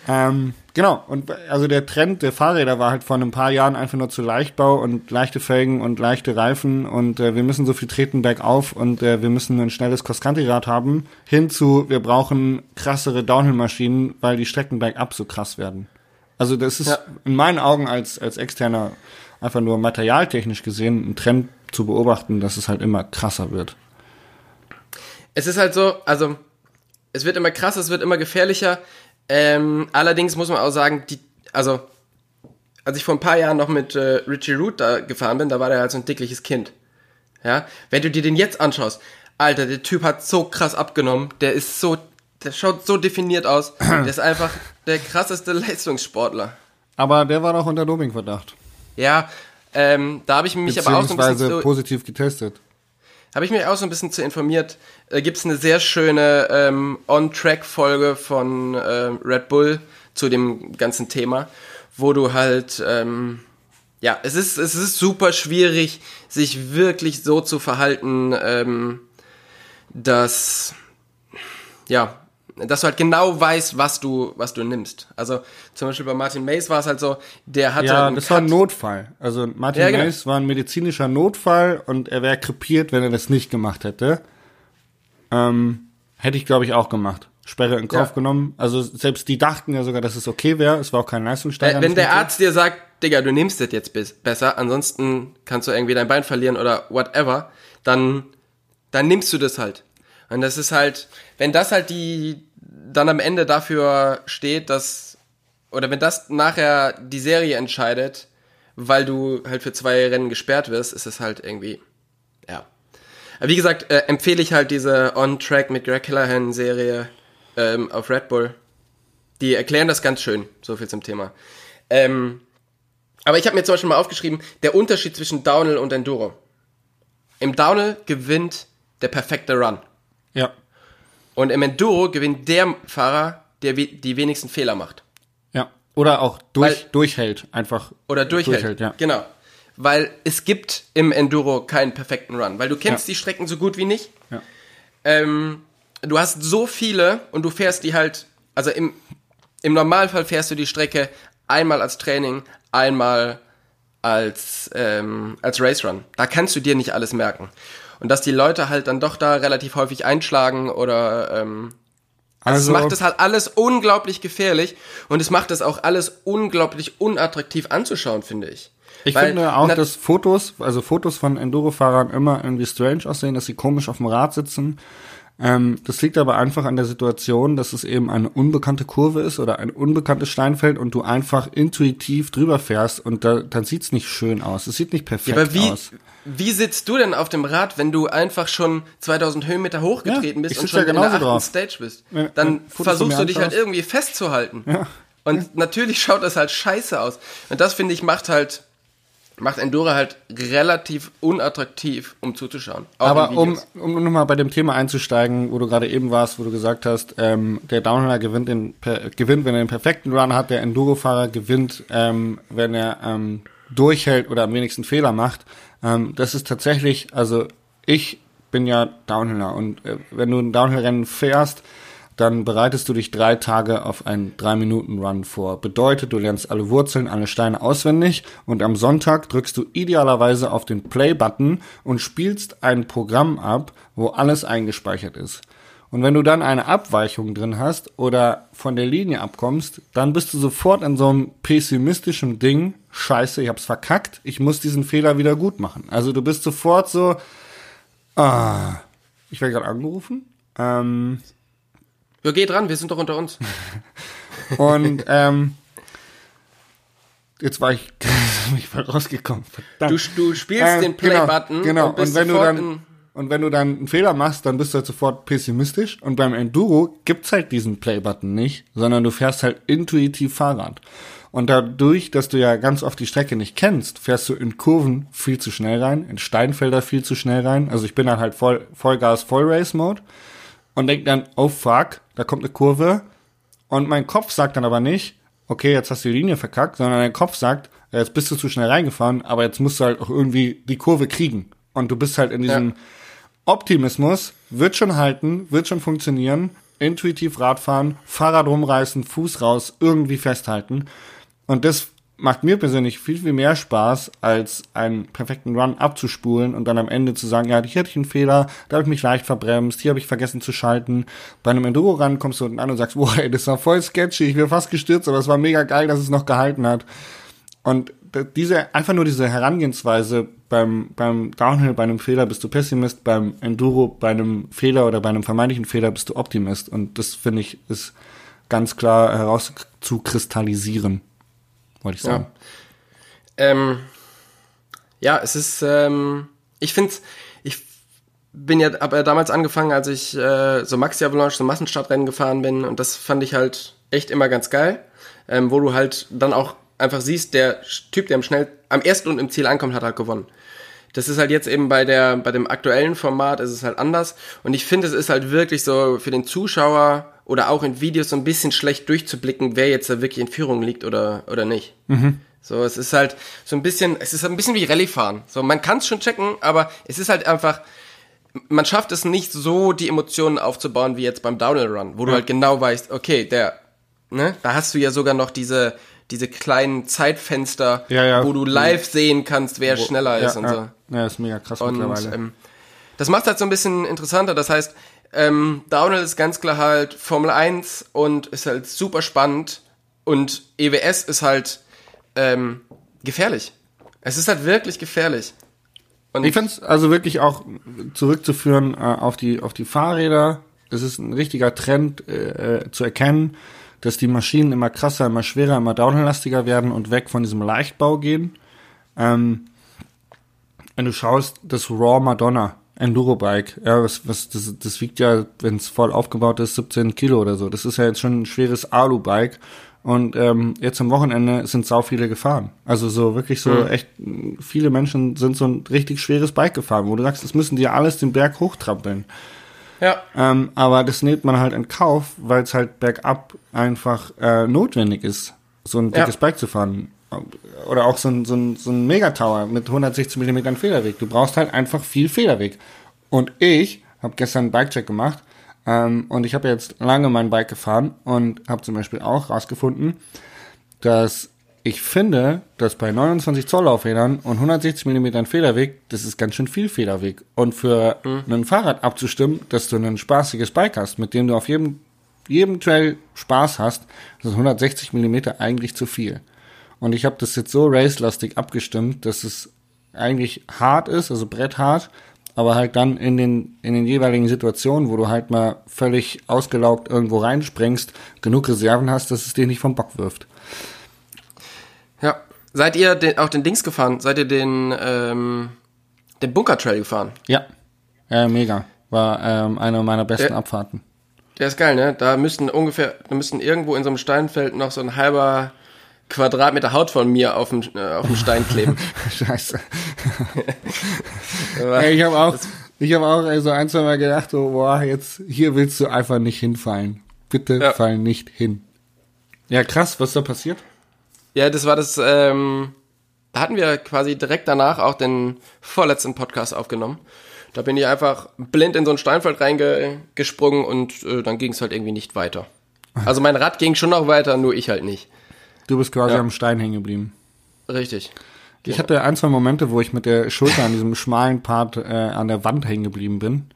Ähm, genau, und also der Trend der Fahrräder war halt vor ein paar Jahren einfach nur zu Leichtbau und leichte Felgen und leichte Reifen und äh, wir müssen so viel treten bergauf und äh, wir müssen ein schnelles Cross-Country-Rad haben, hinzu, wir brauchen krassere Downhill-Maschinen, weil die Strecken bergab so krass werden. Also das ist ja. in meinen Augen als, als externer einfach nur materialtechnisch gesehen ein Trend zu beobachten, dass es halt immer krasser wird. Es ist halt so, also es wird immer krasser, es wird immer gefährlicher. Ähm, allerdings muss man auch sagen, die, also, als ich vor ein paar Jahren noch mit äh, Richie Root da gefahren bin, da war der halt so ein dickliches Kind. Ja, wenn du dir den jetzt anschaust, Alter, der Typ hat so krass abgenommen, der ist so, der schaut so definiert aus, der ist einfach der krasseste Leistungssportler. Aber der war doch unter Dopingverdacht. Ja, ähm, da habe ich mich aber auch so ein bisschen so, positiv getestet habe ich mich auch so ein bisschen zu informiert. Äh, Gibt es eine sehr schöne ähm, On-Track-Folge von äh, Red Bull zu dem ganzen Thema, wo du halt, ähm, ja, es ist, es ist super schwierig, sich wirklich so zu verhalten, ähm, dass, ja, dass du halt genau weißt, was du, was du nimmst. Also zum Beispiel bei Martin Mays war es halt so, der hatte. Ja, das Cut. war ein Notfall. Also Martin ja, genau. Mays war ein medizinischer Notfall und er wäre krepiert, wenn er das nicht gemacht hätte. Ähm, hätte ich, glaube ich, auch gemacht. Sperre in Kauf ja. genommen. Also selbst die dachten ja sogar, dass es okay wäre. Es war auch kein Leistungssteiger. Wenn der Arzt dir sagt, Digga, du nimmst das jetzt besser, ansonsten kannst du irgendwie dein Bein verlieren oder whatever, dann, dann nimmst du das halt. Und das ist halt, wenn das halt die, dann am Ende dafür steht, dass, oder wenn das nachher die Serie entscheidet, weil du halt für zwei Rennen gesperrt wirst, ist es halt irgendwie, ja. Aber wie gesagt, äh, empfehle ich halt diese On-Track mit Greg Callahan Serie ähm, auf Red Bull. Die erklären das ganz schön, so viel zum Thema. Ähm, aber ich habe mir zum Beispiel mal aufgeschrieben, der Unterschied zwischen Downhill und Enduro. Im Downhill gewinnt der perfekte Run. Ja. Und im Enduro gewinnt der Fahrer, der die wenigsten Fehler macht. Ja. Oder auch durch, Weil, durchhält, einfach. Oder durchhält, durchhält ja. genau. Weil es gibt im Enduro keinen perfekten Run, weil du kennst ja. die Strecken so gut wie nicht. Ja. Ähm, du hast so viele und du fährst die halt, also im, im Normalfall fährst du die Strecke einmal als Training, einmal als, ähm, als Race Run. Da kannst du dir nicht alles merken und dass die Leute halt dann doch da relativ häufig einschlagen oder ähm, also, also es macht es halt alles unglaublich gefährlich und es macht es auch alles unglaublich unattraktiv anzuschauen, finde ich. Ich Weil, finde auch, dass Fotos, also Fotos von Enduro-Fahrern immer irgendwie strange aussehen, dass sie komisch auf dem Rad sitzen ähm, das liegt aber einfach an der Situation, dass es eben eine unbekannte Kurve ist oder ein unbekanntes Steinfeld und du einfach intuitiv drüber fährst und da, dann sieht's nicht schön aus. Es sieht nicht perfekt ja, aber wie, aus. Wie sitzt du denn auf dem Rad, wenn du einfach schon 2000 Höhenmeter hochgetreten ja, bist und schon ja in der achten drauf. Stage bist? Dann versuchst du dich halt irgendwie festzuhalten. Ja. Und natürlich schaut das halt scheiße aus. Und das finde ich macht halt macht Enduro halt relativ unattraktiv, um zuzuschauen. Aber um, um nochmal bei dem Thema einzusteigen, wo du gerade eben warst, wo du gesagt hast, ähm, der Downhiller gewinnt, den, per, gewinnt, wenn er den perfekten Run hat, der Enduro-Fahrer gewinnt, ähm, wenn er ähm, durchhält oder am wenigsten Fehler macht. Ähm, das ist tatsächlich, also ich bin ja Downhiller und äh, wenn du ein Downhill-Rennen fährst, dann bereitest du dich drei Tage auf einen drei Minuten Run vor. Bedeutet, du lernst alle Wurzeln, alle Steine auswendig und am Sonntag drückst du idealerweise auf den Play-Button und spielst ein Programm ab, wo alles eingespeichert ist. Und wenn du dann eine Abweichung drin hast oder von der Linie abkommst, dann bist du sofort in so einem pessimistischen Ding. Scheiße, ich hab's verkackt. Ich muss diesen Fehler wieder gut machen. Also du bist sofort so, ah, ich werde gerade angerufen. Ähm, ja, geh dran, wir sind doch unter uns. und ähm, jetzt war ich, ich war rausgekommen. Du, du spielst ähm, den Play-Button. Genau, genau. Und, und wenn du dann und wenn du dann einen Fehler machst, dann bist du halt sofort pessimistisch. Und beim Enduro gibt's halt diesen Play-Button nicht, sondern du fährst halt intuitiv Fahrrad. Und dadurch, dass du ja ganz oft die Strecke nicht kennst, fährst du in Kurven viel zu schnell rein, in Steinfelder viel zu schnell rein. Also ich bin dann halt voll, Vollgas, Voll-Race-Mode und denk dann, oh fuck, da kommt eine Kurve. Und mein Kopf sagt dann aber nicht, okay, jetzt hast du die Linie verkackt, sondern dein Kopf sagt, jetzt bist du zu schnell reingefahren, aber jetzt musst du halt auch irgendwie die Kurve kriegen. Und du bist halt in diesem ja. Optimismus, wird schon halten, wird schon funktionieren, intuitiv Radfahren, Fahrrad rumreißen, Fuß raus, irgendwie festhalten. Und das macht mir persönlich viel, viel mehr Spaß, als einen perfekten Run abzuspulen und dann am Ende zu sagen, ja, hier hatte ich einen Fehler, da habe ich mich leicht verbremst, hier habe ich vergessen zu schalten. Bei einem Enduro-Run kommst du unten an und sagst, boah, ey, das war voll sketchy, ich bin fast gestürzt, aber es war mega geil, dass es noch gehalten hat. Und diese, einfach nur diese Herangehensweise beim, beim Downhill, bei einem Fehler bist du Pessimist, beim Enduro, bei einem Fehler oder bei einem vermeintlichen Fehler bist du Optimist. Und das finde ich ist ganz klar herauszukristallisieren wollte ich sagen. Ja, ähm, ja es ist, ähm, ich finde ich bin ja aber damals angefangen, als ich äh, so Maxi Avalanche, so Massenstartrennen gefahren bin und das fand ich halt echt immer ganz geil, ähm, wo du halt dann auch einfach siehst, der Typ, der am schnell am ersten und im Ziel ankommt, hat halt gewonnen. Das ist halt jetzt eben bei der bei dem aktuellen Format ist es halt anders und ich finde, es ist halt wirklich so für den Zuschauer oder auch in Videos so ein bisschen schlecht durchzublicken, wer jetzt da wirklich in Führung liegt oder, oder nicht. Mhm. So, es ist halt so ein bisschen, es ist ein bisschen wie Rallye fahren. So, man kann es schon checken, aber es ist halt einfach, man schafft es nicht so, die Emotionen aufzubauen wie jetzt beim Downhill Run, wo ja. du halt genau weißt, okay, der, ne, da hast du ja sogar noch diese, diese kleinen Zeitfenster, ja, ja. wo du live sehen kannst, wer wo, schneller ist und so. Ja, ist mega krass und, mittlerweile. Ähm, das macht halt so ein bisschen interessanter. Das heißt, ähm, Downhill ist ganz klar halt Formel 1 und ist halt super spannend und EWS ist halt ähm, gefährlich. Es ist halt wirklich gefährlich. Und ich finde es also wirklich auch zurückzuführen äh, auf die auf die Fahrräder. Es ist ein richtiger Trend äh, äh, zu erkennen, dass die Maschinen immer krasser, immer schwerer, immer downhilllastiger werden und weg von diesem Leichtbau gehen. Ähm, wenn du schaust, das Raw Madonna, Enduro-Bike. Ja, was, was, das, das wiegt ja, wenn es voll aufgebaut ist, 17 Kilo oder so. Das ist ja jetzt schon ein schweres Alu-Bike. Und ähm, jetzt am Wochenende sind sau viele gefahren. Also so wirklich so mhm. echt, viele Menschen sind so ein richtig schweres Bike gefahren, wo du sagst, das müssen die alles den Berg hochtrampeln. Ja. Ähm, aber das nimmt man halt in Kauf, weil es halt bergab einfach äh, notwendig ist, so ein dickes ja. Bike zu fahren oder auch so ein, so ein, so ein Megatower mit 160 mm Federweg. Du brauchst halt einfach viel Federweg. Und ich habe gestern einen Bikecheck gemacht ähm, und ich habe jetzt lange mein Bike gefahren und habe zum Beispiel auch rausgefunden, dass ich finde, dass bei 29 Zoll Laufrädern und 160 mm Federweg, das ist ganz schön viel Federweg. Und für mhm. ein Fahrrad abzustimmen, dass du ein spaßiges Bike hast, mit dem du auf jedem, jedem Trail Spaß hast, das ist 160 mm eigentlich zu viel. Und ich habe das jetzt so racelastig abgestimmt, dass es eigentlich hart ist, also bretthart, aber halt dann in den, in den jeweiligen Situationen, wo du halt mal völlig ausgelaugt irgendwo reinspringst, genug Reserven hast, dass es dir nicht vom Bock wirft. Ja. Seid ihr den, auch den Dings gefahren? Seid ihr den, ähm, den Bunker Trail gefahren? Ja. Ja, mega. War ähm, eine meiner besten der, Abfahrten. Der ist geil, ne? Da müssten ungefähr, da müssten irgendwo in so einem Steinfeld noch so ein halber Quadratmeter Haut von mir auf dem, äh, auf dem Stein kleben. Scheiße. Ey, ich habe auch, ich habe auch so ein, zwei Mal gedacht, so, boah, jetzt, hier willst du einfach nicht hinfallen. Bitte ja. fall nicht hin. Ja, krass, was ist da passiert? Ja, das war das, ähm, da hatten wir quasi direkt danach auch den vorletzten Podcast aufgenommen. Da bin ich einfach blind in so ein Steinfeld reingesprungen und äh, dann ging es halt irgendwie nicht weiter. Also mein Rad ging schon noch weiter, nur ich halt nicht. Du bist quasi Ja. am Stein hängen geblieben. Richtig. Ich hatte ein, zwei Momente, wo ich mit der Schulter an diesem schmalen Part äh, an der Wand hängen geblieben bin.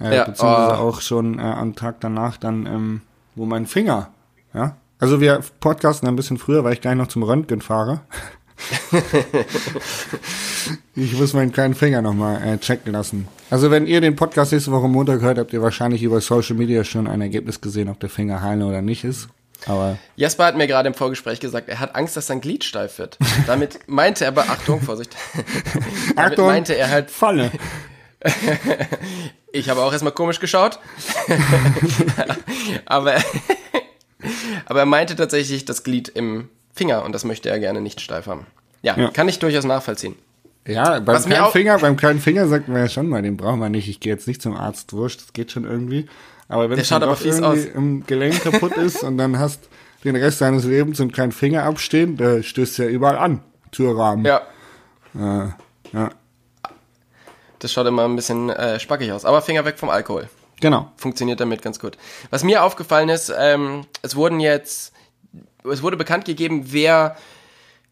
Äh, Ja, beziehungsweise oh. auch schon äh, am Tag danach dann, ähm, wo mein Finger, ja. Also wir podcasten ein bisschen früher, weil ich gleich noch zum Röntgen fahre. ich muss meinen kleinen Finger nochmal äh, checken lassen. Also wenn ihr den Podcast nächste Woche Montag hört, habt ihr wahrscheinlich über Social Media schon ein Ergebnis gesehen, ob der Finger heile oder nicht ist. Aber Jasper hat mir gerade im Vorgespräch gesagt, er hat Angst, dass sein Glied steif wird. Damit meinte er aber, Achtung, Vorsicht. Damit Achtung, meinte er halt, Falle. ich habe auch erstmal komisch geschaut. aber, aber er meinte tatsächlich das Glied im Finger und das möchte er gerne nicht steif haben. Ja, Ja. kann ich durchaus nachvollziehen. Ja, beim Was kleinen Finger, beim kleinen Finger sagt man ja schon mal, den brauchen wir nicht. Ich gehe jetzt nicht zum Arzt, wurscht, das geht schon irgendwie. Aber wenn Der es dann doch irgendwie im Gelenk kaputt ist und dann hast den Rest deines Lebens einen kleinen Finger abstehen, da stößt ja überall an. Türrahmen. Ja, Äh, ja. das schaut immer ein bisschen äh, spackig aus. Aber Finger weg vom Alkohol. Genau. funktioniert damit ganz gut. Was mir aufgefallen ist, ähm, es wurden jetzt, es wurde bekannt gegeben, wer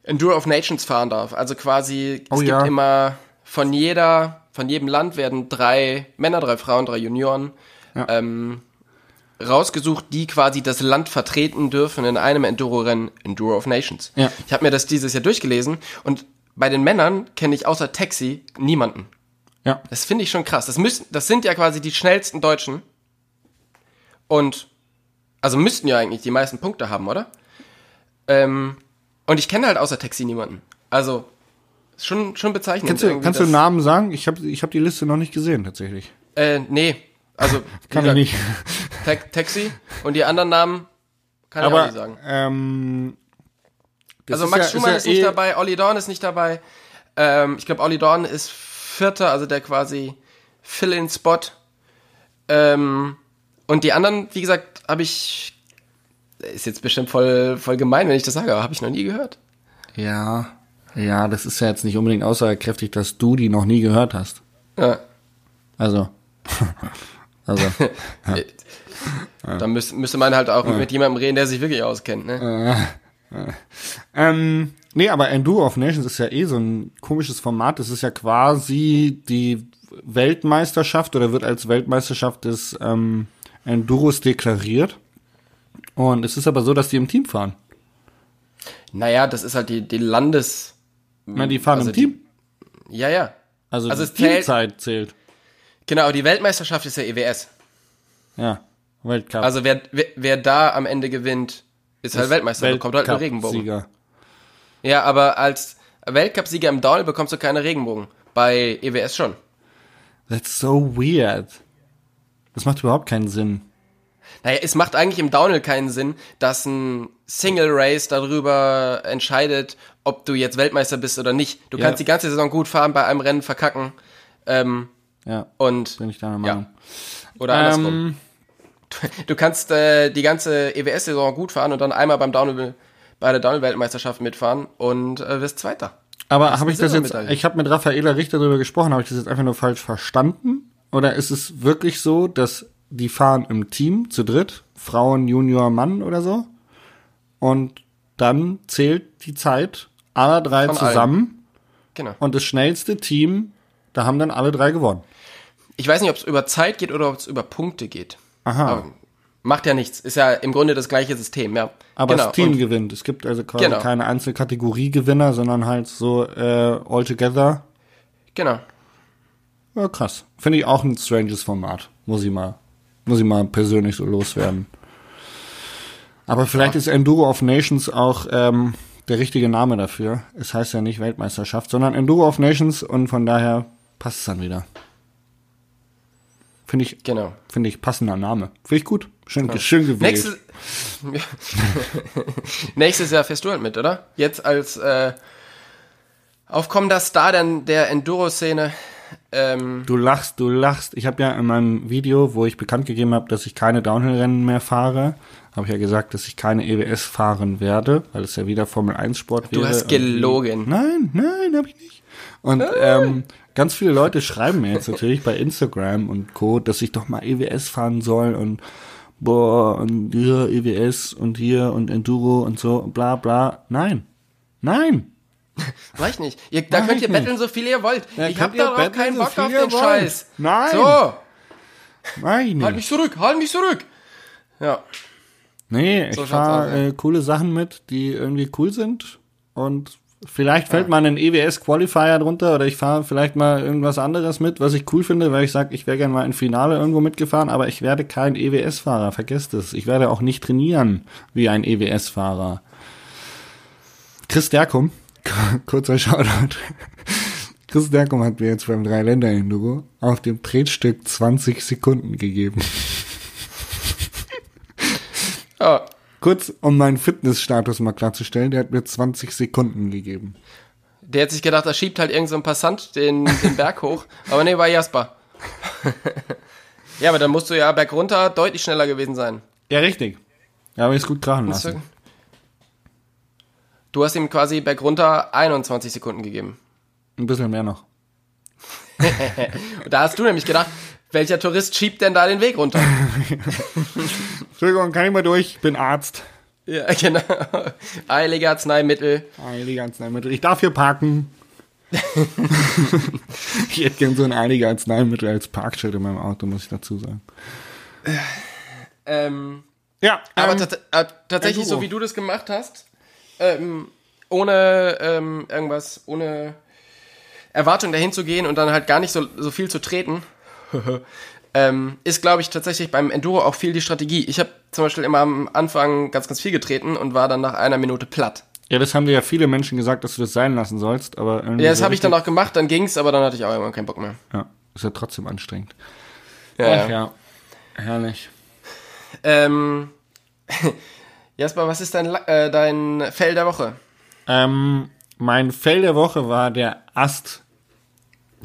Enduro of Nations fahren darf. Also quasi, es Oh gibt ja. immer von jeder, von jedem Land werden drei Männer, drei Frauen, drei Junioren Ja. ähm, rausgesucht, die quasi das Land vertreten dürfen in einem Enduro-Rennen, Enduro of Nations. Ja. Ich habe mir das dieses Jahr durchgelesen und bei den Männern kenne ich außer Taxi niemanden. Ja. Das finde ich schon krass. Das, müssen, das sind ja quasi die schnellsten Deutschen. Und, also müssten ja eigentlich die meisten Punkte haben, oder? Ähm, und ich kenne halt außer Taxi niemanden. Also, schon, schon bezeichnend. Kannst du, kannst du Namen sagen? Ich habe ich hab die Liste noch nicht gesehen, tatsächlich. Äh, nee. Also, Kann ich nicht. Ta Taxi und die anderen Namen kann ich auch Aber, nicht sagen. ähm, Also ist Max ja- Schumann ja ist, nicht eh- dabei, Olli Dorn ist nicht dabei. Ähm, ich glaube, Olli Dorn ist Vierter, also der quasi Fill-in-Spot. Ähm, und die anderen, wie gesagt, habe ich. Ist jetzt bestimmt voll, voll gemein, wenn ich das sage, aber habe ich noch nie gehört. Ja, ja, das ist ja jetzt nicht unbedingt aussagekräftig, dass du die noch nie gehört hast. Ja. Also, also, Da müß, müsste man halt auch mit jemandem reden, der sich wirklich auskennt. Ne? ähm, nee, aber Enduro of Nations ist ja eh so ein komisches Format. Das ist ja quasi die Weltmeisterschaft oder wird als Weltmeisterschaft des ähm, Enduros deklariert. Und es ist aber so, dass die im Team fahren. Naja, das ist halt die, die Landes. Na, die fahren Also im die- Team. Ja, ja. Also, also die Teamzeit zählt. Genau, die Weltmeisterschaft ist ja EWS. Ja, Weltcup. Also wer, wer, wer da am Ende gewinnt, ist halt Weltmeister, bekommt halt einen Regenbogen. Weltcup-Sieger. Ja, aber als Weltcupsieger im Downhill bekommst du keine Regenbogen. Bei EWS schon. That's so weird. Das macht überhaupt keinen Sinn. Naja, es macht eigentlich im Downhill keinen Sinn, dass ein Single Race darüber entscheidet, ob du jetzt Weltmeister bist oder nicht. Du Ja. kannst die ganze Saison gut fahren, bei einem Rennen verkacken. Ähm, Ja, und bin ich deiner Ja. Meinung. oder andersrum. Ähm, Du kannst äh, die ganze EWS-Saison gut fahren und dann einmal beim Downhill bei der Downhill-Weltmeisterschaft mitfahren und äh, wirst Zweiter. aber habe ich das jetzt, ich habe mit Raffaela Richter darüber gesprochen, habe ich das jetzt einfach nur falsch verstanden? Oder ist es wirklich so, dass die fahren im Team zu dritt, Frauen, Junior, Mann oder so? Und dann zählt die Zeit aller drei Von allen. zusammen Genau. und das schnellste Team, da haben dann alle drei gewonnen. Ich weiß nicht, ob es über Zeit geht oder ob es über Punkte geht. Aha. Aber macht ja nichts. Ist ja im Grunde das gleiche System, ja. Aber genau. das Team Und, gewinnt. Es gibt also quasi Genau. keine Einzelkategorie-Gewinner, sondern halt so äh, all together. genau. Ja, krass. Finde ich auch ein stranges Format. Muss ich mal, muss ich mal persönlich so loswerden. Aber vielleicht ist Enduro of Nations auch ähm, der richtige Name dafür. Es heißt ja nicht Weltmeisterschaft, sondern Enduro of Nations und von daher passt es dann wieder. Finde ich, Genau. finde ich passender Name. Finde ich gut. Schön, schön gewählt. Nächstes, nächstes Jahr fährst du halt mit, oder? Jetzt als äh, aufkommender Star der, der Enduro-Szene Ähm, Du lachst, du lachst. Ich habe ja in meinem Video, wo ich bekannt gegeben habe, dass ich keine Downhill-Rennen mehr fahre, habe ich ja gesagt, dass ich keine EWS fahren werde, weil es ja wieder Formel 1 Sport wäre. du hast gelogen. Nein, nein, habe ich nicht. Und ähm, ganz viele Leute schreiben mir jetzt natürlich bei Instagram und Co., dass ich doch mal EWS fahren soll und boah, und hier EWS und hier und Enduro und so, bla bla. Nein. Nein. Mach ich nicht. Ihr, da Mach könnt ihr betteln, so viel ihr wollt. Ja, ich hab darauf betteln, keinen so Bock viel auf den wollt. Scheiß. Nein. So, nicht. halt mich zurück, halt mich zurück. Ja. Nee, So ich fahre äh, coole Sachen mit, die irgendwie cool sind. Und vielleicht fällt mal ein EWS Qualifier drunter oder ich fahre vielleicht mal irgendwas anderes mit, was ich cool finde, weil ich sage, ich wäre gerne mal im Finale irgendwo mitgefahren, aber ich werde kein EWS-Fahrer, vergesst es. Ich werde auch nicht trainieren wie ein EWS-Fahrer. Chris Derkum, kurzer Shoutout. Chris Derkum hat mir jetzt beim Dreiländer-Enduro auf dem Tretstück 20 Sekunden gegeben. ja. Kurz, um meinen Fitnessstatus mal klarzustellen, der hat mir 20 Sekunden gegeben. Der hat sich gedacht, da schiebt halt irgend so ein Passant den, den Berg hoch. Aber nee, war Jasper. ja, aber dann musst du ja bergunter deutlich schneller gewesen sein. Ja, richtig. Ja, aber ist gut krachen lassen. Du hast ihm quasi bergunter 21 Sekunden gegeben. Ein bisschen mehr noch. Und da hast du nämlich gedacht, welcher Tourist schiebt denn da den Weg runter? Entschuldigung, kann ich mal durch? Ich bin Arzt. ja, genau. Eilige Arzneimittel. Heilige Arzneimittel. Ich darf hier parken. ich hätte gern so ein Heilige Arzneimittel als Parkschild in meinem Auto, muss ich dazu sagen. Ähm, Ja, aber ähm, äh, tatsächlich, so wie du das gemacht hast, ähm, ohne ähm, irgendwas, ohne Erwartung dahin zu gehen und dann halt gar nicht so, so viel zu treten, ähm, ist, glaube ich, tatsächlich beim Enduro auch viel die Strategie. Ich habe zum Beispiel immer am Anfang ganz, ganz viel getreten und war dann nach einer Minute platt. ja, das haben dir ja viele Menschen gesagt, dass du das sein lassen sollst, aber irgendwie Ja, das so habe ich dann auch gemacht, dann ging's, aber dann hatte ich auch immer keinen Bock mehr. Ja, ist ja trotzdem anstrengend. Ja, Ach, ja. Herrlich. Ähm, Jasper, was ist dein, äh, dein Fell der Woche? Ähm, mein Fell der Woche war der Ast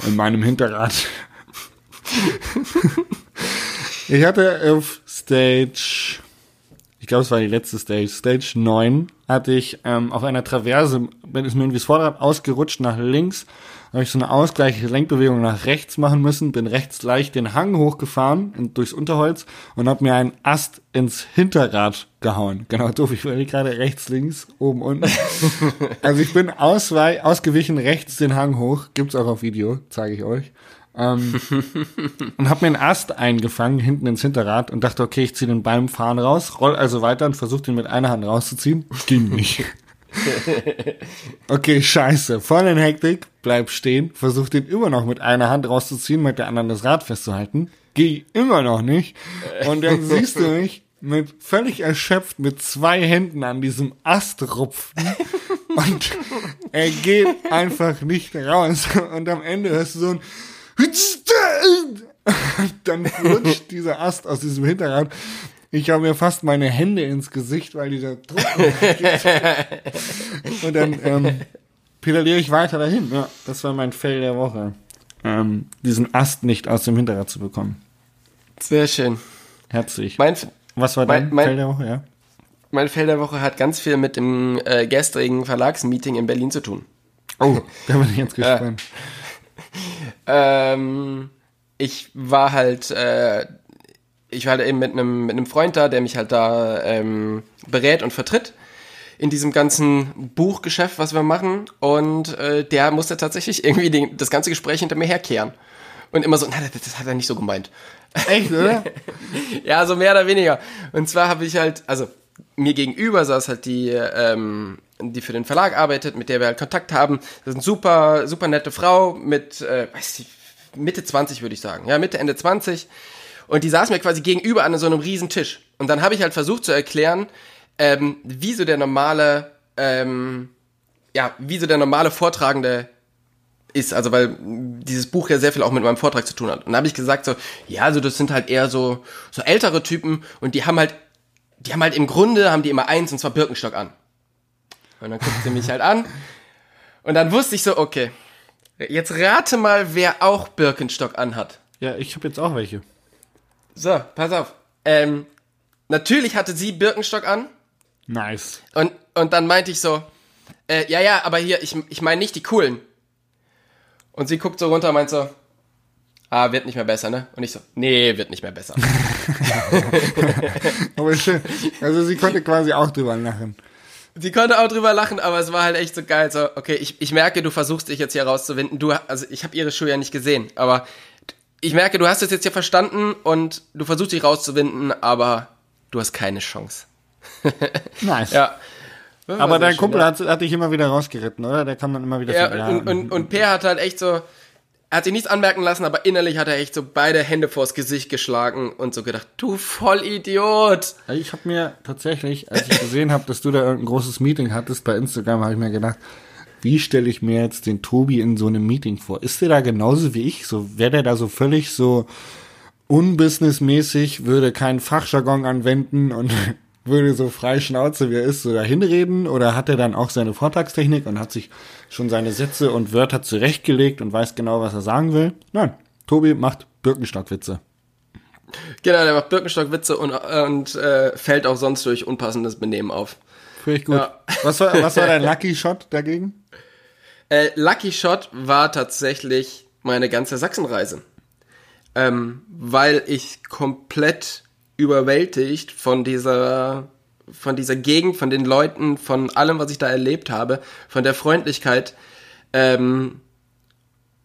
in meinem Hinterrad. ich hatte auf Stage, ich glaube, es war die letzte Stage, Stage 9, hatte ich ähm, auf einer Traverse, bin ist mir irgendwie das Vorderrad ausgerutscht nach links, habe ich so eine ausgleichliche Lenkbewegung nach rechts machen müssen, bin rechts leicht den Hang hochgefahren und durchs Unterholz und habe mir einen Ast ins Hinterrad gehauen. Genau, doof, ich war gerade rechts, links, oben, unten. Also ich bin auswei ausgewichen rechts den Hang hoch, gibt's auch auf Video, zeige ich euch. Ähm, und habe mir einen Ast eingefangen hinten ins Hinterrad und dachte, okay, ich ziehe den beim Fahren raus, roll also weiter und versuche den mit einer Hand rauszuziehen. Ging nicht. Okay, scheiße. Voll in Hektik, bleib stehen, versuch den immer noch mit einer Hand rauszuziehen, mit der anderen das Rad festzuhalten. Geh immer noch nicht. Und dann siehst du mich mit völlig erschöpft mit zwei Händen an diesem Ast rupfen. Und er geht einfach nicht raus. Und am Ende hörst du so ein dann rutscht dieser Ast aus diesem Hinterrad. Ich habe mir fast meine Hände ins Gesicht, weil dieser Druck. Und dann ähm, pedaliere ich weiter dahin. Ja, das war mein Fail der Woche. Ähm, diesen Ast nicht aus dem Hinterrad zu bekommen. Sehr schön. Herzlich. Mein, Was war dein mein- Fail der Woche? Ja. mein Fell der Woche hat ganz viel mit dem äh, gestrigen Verlagsmeeting in Berlin zu tun. Oh, da bin ich jetzt gespannt. Ähm, ich war halt, äh, ich war halt eben mit einem mit einem Freund da, der mich halt da ähm, berät und vertritt in diesem ganzen Buchgeschäft, was wir machen. Und äh, der musste tatsächlich irgendwie den, das ganze Gespräch hinter mir herkehren. Und immer so, na, das, das hat er nicht so gemeint. Echt, oder? Ja, so mehr oder weniger. Und zwar habe ich halt, also mir gegenüber saß halt die, ähm, die für den Verlag arbeitet, mit der wir halt Kontakt haben. Das ist eine super, super nette Frau mit, äh, weiß ich, Mitte 20 würde ich sagen. Ja, Mitte, Ende 20. Und die saß mir quasi gegenüber an so einem riesen Tisch. Und dann habe ich halt versucht zu erklären, ähm, wie so der normale, ähm, ja, wie so der normale Vortragende ist, also weil dieses Buch ja sehr viel auch mit meinem Vortrag zu tun hat. Und dann habe ich gesagt so, ja, also das sind halt eher so so ältere Typen und die haben halt die haben halt im Grunde haben die immer eins und zwar Birkenstock an. Und dann guckt sie mich halt an und dann wusste ich so, okay, Jetzt rate mal, wer auch Birkenstock anhat. Ja, ich habe jetzt auch welche. So, pass auf. Ähm, natürlich hatte sie Birkenstock an. Nice. Und, und dann meinte ich so, äh, ja, ja, aber hier, ich, ich meine nicht die coolen. Und sie guckt so runter und meint so, ah, wird nicht mehr besser, ne? Und ich so, nee, wird nicht mehr besser. Aber schön. Also sie konnte quasi auch drüber lachen. Sie konnte auch drüber lachen, aber es war halt echt so geil. So, okay, ich, ich merke, du versuchst dich jetzt hier rauszuwinden. Du, also ich habe ihre Schuhe ja nicht gesehen, aber ich merke, du hast es jetzt hier verstanden und du versuchst dich rauszuwinden, aber du hast keine Chance. Nice. Ja. Aber dein Kumpel hat, hat dich immer wieder rausgeritten, oder? Der kam dann immer wieder Ja, und, und, und Per hat halt echt so, er hat sich nichts anmerken lassen, aber innerlich hat er echt so beide Hände vors Gesicht geschlagen und so gedacht, du Vollidiot. Ich habe mir tatsächlich, als ich gesehen habe, dass du da irgendein großes Meeting hattest bei Instagram, habe ich mir gedacht, wie stelle ich mir jetzt den Tobi in so einem Meeting vor? Ist der da genauso wie ich? So wäre der da so völlig so unbusinessmäßig, würde keinen Fachjargon anwenden und würde so frei Schnauze, wie er ist, so dahin reden? Oder hat er dann auch seine Vortragstechnik und hat sich schon seine Sätze und Wörter zurechtgelegt und weiß genau, was er sagen will? Nein, Tobi macht Birkenstockwitze. Genau, der macht Birkenstockwitze und, und äh, fällt auch sonst durch unpassendes Benehmen auf. Finde ich gut. Ja. Was, war, was war dein Lucky Shot dagegen? Äh, Lucky Shot war tatsächlich meine ganze Sachsenreise. Ähm, weil ich komplett überwältigt von dieser, von dieser Gegend, von den Leuten, von allem, was ich da erlebt habe, von der Freundlichkeit, ähm,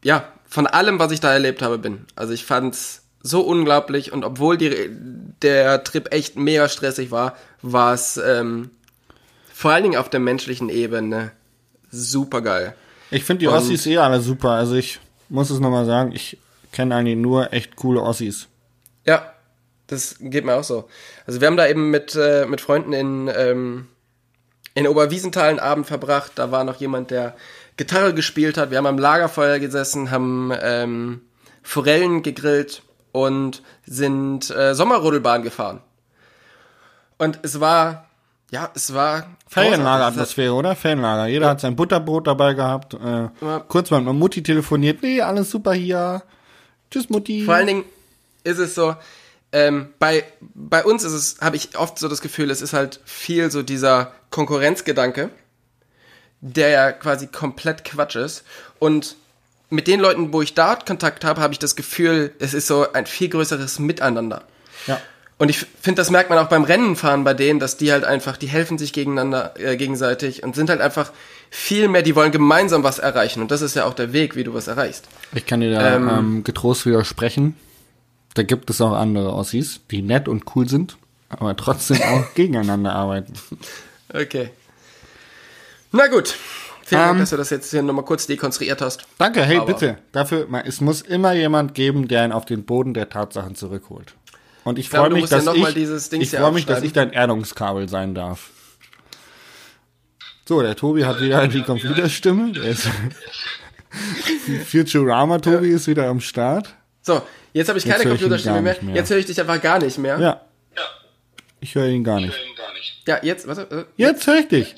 ja, von allem, was ich da erlebt habe, bin. Also ich fand's so unglaublich und obwohl die, der Trip echt mega stressig war, war es ähm, vor allen Dingen auf der menschlichen Ebene super geil. Ich finde die Und- Ossis eh alle super. Also ich muss es nochmal sagen, ich kenne eigentlich nur echt coole Ossis. Ja, das geht mir auch so. Also wir haben da eben mit, äh, mit Freunden in, ähm, in Oberwiesenthal einen Abend verbracht. Da war noch jemand, der Gitarre gespielt hat. Wir haben am Lagerfeuer gesessen, haben ähm, Forellen gegrillt und sind äh, Sommerrodelbahn gefahren. Und es war, ja, es war. Ferienlageratmosphäre, oder? Ferienlager. Jeder hat sein Butterbrot dabei gehabt. Äh, Ja. Kurz mal mit Mutti telefoniert. Nee, alles super hier. Tschüss, Mutti. Vor allen Dingen ist es so, ähm, bei, bei uns ist es, habe ich oft so das Gefühl, es ist halt viel so dieser Konkurrenzgedanke, der ja quasi komplett Quatsch ist. Und mit den Leuten, wo ich da Kontakt habe, habe ich das Gefühl, es ist so ein viel größeres Miteinander. Ja. Und ich finde, das merkt man auch beim Rennenfahren bei denen, dass die halt einfach, die helfen sich gegeneinander, äh, gegenseitig und sind halt einfach viel mehr, die wollen gemeinsam was erreichen. Und das ist ja auch der Weg, wie du was erreichst. Ich kann dir da Ähm, ähm, getrost widersprechen. Da gibt es auch andere Ossis, die nett und cool sind, aber trotzdem auch gegeneinander arbeiten. Okay. Na gut. Vielen Dank, Ähm, dass du das jetzt hier nochmal kurz dekonstruiert hast. Danke, hey, Aber- bitte. Dafür, es muss immer jemand geben, der ihn auf den Boden der Tatsachen zurückholt. Und ich glaube, freue mich, ja dass mal ich, ich freue mich, dass ich dein Erdungskabel sein darf. So, der Tobi hat wieder die Computerstimme. Der ist Futurama Tobi ist wieder am Start. So, jetzt habe ich keine Jetzt höre ich ihn Computerstimme gar mehr. nicht mehr. Jetzt höre ich dich einfach gar nicht mehr. Ja. Ich höre ihn gar nicht. Ja, jetzt, warte. äh, Jetzt höre ich dich.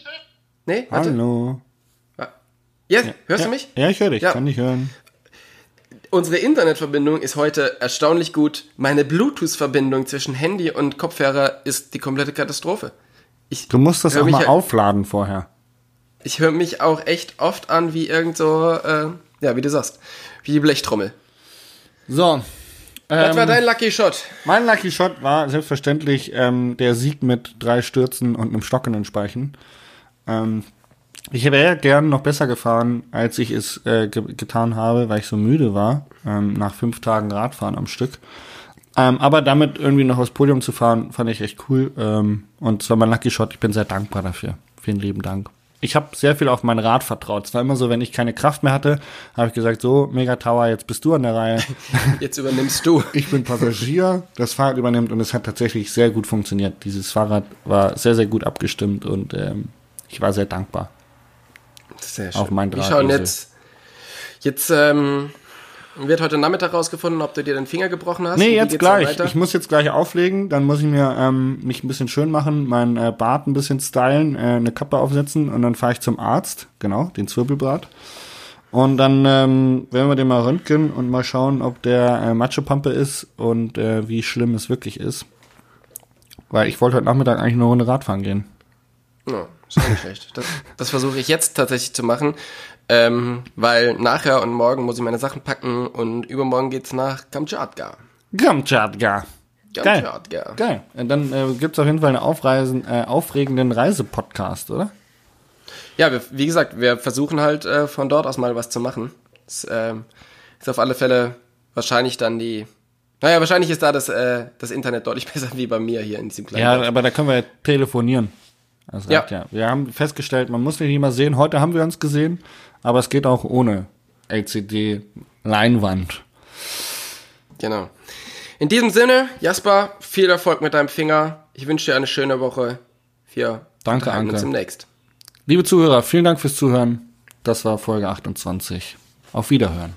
Nee, warte. Hallo. Jetzt, hörst ja, du mich? Ja, ich höre dich. Ja. Kann ich hören. Unsere Internetverbindung ist heute erstaunlich gut. Meine Bluetooth-Verbindung zwischen Handy und Kopfhörer ist die komplette Katastrophe. Ich, Du musst das hör auch mal ja- aufladen vorher. ich höre mich auch echt oft an wie irgend so, äh, ja, wie du sagst, wie die Blechtrommel. So. Was Ähm, war dein Lucky Shot? Mein Lucky Shot war selbstverständlich ähm, der Sieg mit drei Stürzen und einem Stock in den Speichen. Ähm, ich wäre gern noch besser gefahren, als ich es äh, ge getan habe, weil ich so müde war, ähm, nach fünf Tagen Radfahren am Stück. Ähm, aber damit irgendwie noch aufs Podium zu fahren, fand ich echt cool. Ähm, und zwar mein Lucky Shot, ich bin sehr dankbar dafür. Vielen lieben Dank. Ich habe sehr viel auf mein Rad vertraut. Es war immer so, wenn ich keine Kraft mehr hatte, habe ich gesagt, so, Mega Tower, jetzt bist du an der Reihe. Jetzt übernimmst du. Ich bin Passagier, das Fahrrad übernimmt und es hat tatsächlich sehr gut funktioniert. Dieses Fahrrad war sehr, sehr gut abgestimmt und ähm, ich war sehr dankbar. Sehr Auf mein Wir schauen jetzt. Jetzt ähm, wird heute Nachmittag rausgefunden, ob du dir den Finger gebrochen hast. Nee, jetzt gleich. Ich muss jetzt gleich auflegen, dann muss ich mir ähm, mich ein bisschen schön machen, meinen äh, Bart ein bisschen stylen, äh, eine Kappe aufsetzen und dann fahre ich zum Arzt, genau, den Zwirbelbart. Und dann ähm, werden wir den mal röntgen und mal schauen, ob der äh, Matschepampe ist und äh, wie schlimm es wirklich ist. Weil ich wollte heute Nachmittag eigentlich eine Runde Radfahren gehen. Ja, ist auch nicht schlecht. Das, das versuche ich jetzt tatsächlich zu machen, ähm, weil nachher und morgen muss ich meine Sachen packen und übermorgen geht's nach Kamtschatka. Kamtschatka. Geil. Geil. Dann äh, gibt's auf jeden Fall einen aufreisen, äh, aufregenden Reisepodcast, oder? Ja, wir, wie gesagt, wir versuchen halt äh, von dort aus mal was zu machen. Das ähm, ist auf alle Fälle wahrscheinlich dann die. Naja, wahrscheinlich ist da das, äh, das Internet deutlich besser wie bei mir hier in diesem kleinen. Ja, Dorf. aber da können wir ja telefonieren. Also Ja. ja. Wir haben festgestellt, man muss nicht immer sehen. Heute haben wir uns gesehen, aber es geht auch ohne LCD-Leinwand. Genau. In diesem Sinne, Jasper, viel Erfolg mit deinem Finger. Ich wünsche dir eine schöne Woche. Wir Danke, Anke. uns demnächst. Liebe Zuhörer, vielen Dank fürs Zuhören. Das war Folge 28. Auf Wiederhören.